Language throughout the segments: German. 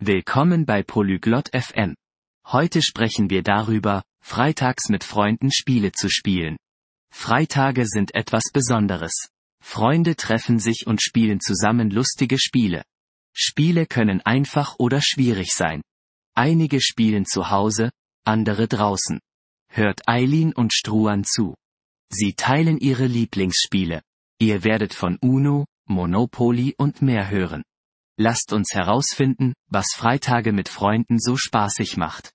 Willkommen bei Polyglot FM. Heute sprechen wir darüber, freitags mit Freunden Spiele zu spielen. Freitage sind etwas Besonderes. Freunde treffen sich und spielen zusammen lustige Spiele. Spiele können einfach oder schwierig sein. Einige spielen zu Hause, andere draußen. Hört Eileen und Struan zu. Sie teilen ihre Lieblingsspiele. Ihr werdet von Uno, Monopoly und mehr hören. Lasst uns herausfinden, was Freitage mit Freunden so spaßig macht.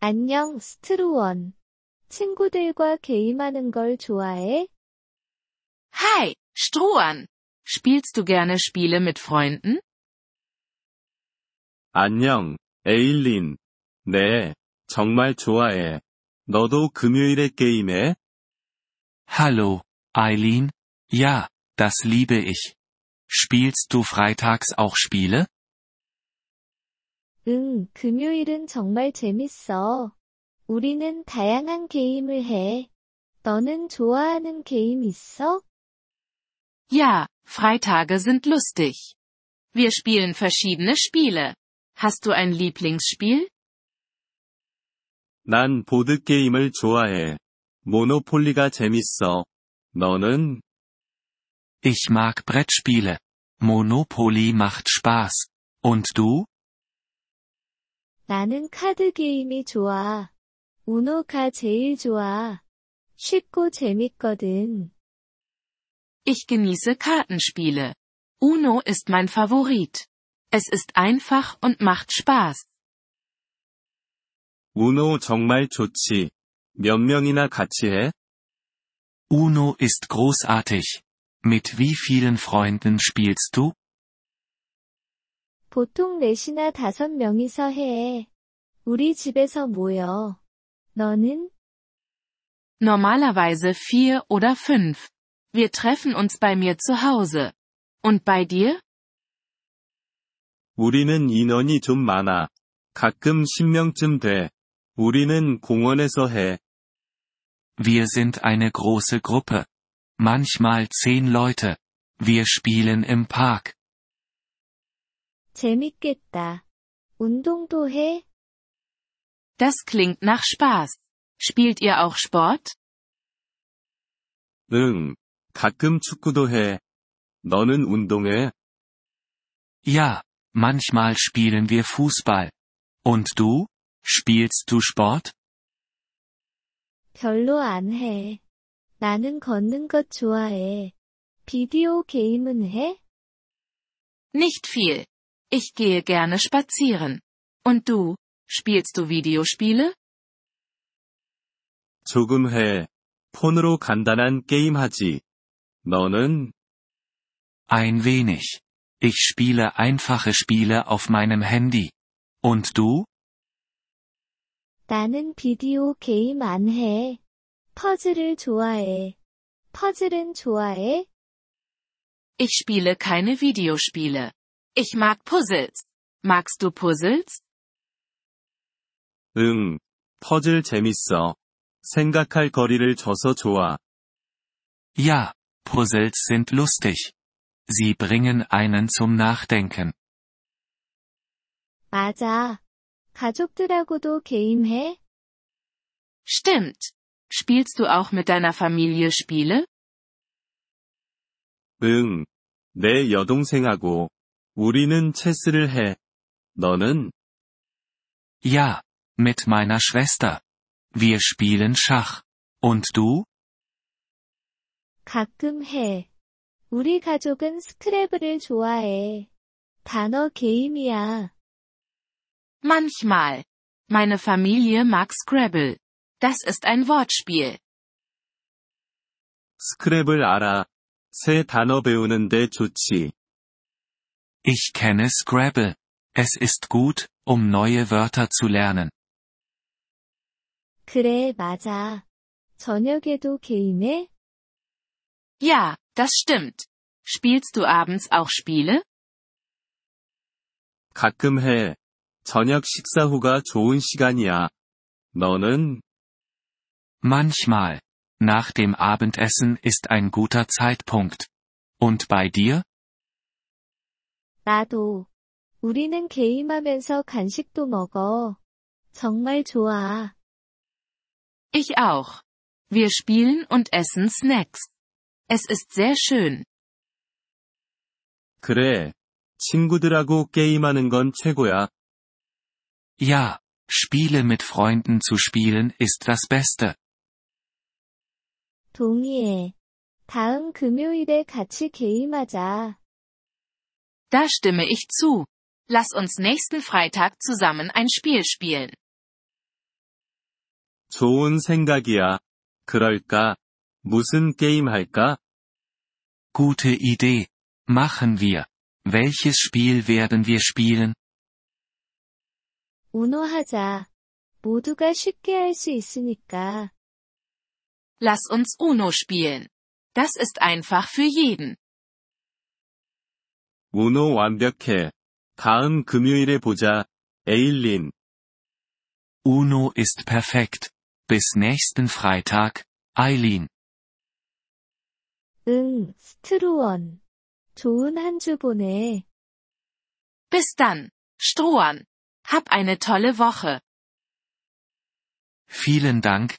안녕, 스트루원. 친구들과 게임하는 걸 좋아해? Hi, Struan. Spielst du gerne Spiele mit Freunden? 안녕, 에일린. 네, 정말 좋아해. 너도 금요일에 게임해? Hallo, Eileen? Ja, das liebe ich. Spielst du freitags auch Spiele? 응, 금요일은 정말 재밌어. 우리는 다양한 게임을 해. 너는 좋아하는 게임 있어? Ja, Freitage sind lustig. Wir spielen verschiedene Spiele. Hast du ein Lieblingsspiel? 난 보드게임을 좋아해. 모노폴리가 재밌어. 너는? Ich mag Brettspiele. Monopoly macht Spaß. Und du? 나는 카드 게임이 좋아. 우노가 제일 좋아. 쉽고 재밌거든. Ich genieße Kartenspiele. Uno ist mein Favorit. Es ist einfach und macht Spaß. 우노 정말 좋지. 몇 명이나 같이 해? Uno ist großartig. Mit wie vielen Freunden spielst du? 보통 넷이나 다섯 명이서 해. 우리 집에서 모여. 너는? Normalerweise vier oder fünf. Wir treffen uns bei mir zu Hause. Und bei dir? 우리는 인원이 좀 많아. 가끔 10명쯤 돼. 우리는 공원에서 해. Wir sind eine große Gruppe. Manchmal zehn Leute. Wir spielen im Park. 재밌겠다. 운동도 해? Das klingt nach Spaß. Spielt ihr auch Sport? 응. 가끔 축구도 해. 너는 운동해? Ja, manchmal spielen wir Fußball. Und du? Spielst du Sport? 별로 안 해. 나는 걷는 것 좋아해. 비디오 게임은 해? Nicht viel. Ich gehe gerne spazieren. Und du? Spielst du Videospiele? 조금 해. 폰으로 간단한 게임 하지. 너는? Ein wenig. Ich spiele einfache Spiele auf meinem Handy. Und du? 나는 비디오 게임 안 해. 퍼즐을 좋아해. 퍼즐은 좋아해? Ich spiele keine Videospiele. Ich mag Puzzles. Magst du Puzzles? 응. 퍼즐 재밌어. 생각할 거리를 줘서 좋아. Ja, Puzzles sind lustig. Sie bringen einen zum Nachdenken. 맞아. 가족들하고도 게임해? Stimmt. Spielst du auch mit deiner Familie Spiele? 응. 내 여동생하고. 우리는 체스를 해. 너는? Ja, mit meiner Schwester. Wir spielen Schach. Und du? 가끔 해. 우리 가족은 스크래블을 좋아해. 단어 게임이야. Manchmal. Meine Familie mag Scrabble. Das ist ein Wortspiel. 스크랩을 알아. 새 단어 배우는데 좋지. Ich kenne Scrabble. Es ist gut, um neue Wörter zu lernen. 그래, 맞아. 저녁에도 게임해? Ja, das stimmt. Spielst du abends auch Spiele? 가끔 해. 저녁 식사 후가 좋은 시간이야. 너는? Manchmal. Nach dem Abendessen ist ein guter Zeitpunkt. Und bei dir? 나도. 우리는 게임하면서 간식도 먹어. 정말 좋아. Ich auch. Wir spielen und essen Snacks. Es ist sehr schön. 그래. 친구들하고 게임하는 건 최고야. Ja, Spiele mit Freunden zu spielen ist das Beste. 동의해. 다음 금요일에 같이 게임하자. Da stimme ich zu. Lass uns nächsten Freitag zusammen ein Spiel spielen. 좋은 생각이야. 그럴까? 무슨 게임 할까? Gute Idee. Machen wir. Welches Spiel werden wir spielen? 우노 하자. 모두가 쉽게 할 수 있으니까. Lass uns Uno spielen. Das ist einfach für jeden. 우노 완벽해. 다음 금요일에 보자. 에일린. Uno ist perfekt. Bis nächsten Freitag, Eileen. 응, 스트루원. 좋은 한 주 보내. Bis dann, Strohan. Hab eine tolle Woche. Vielen Dank,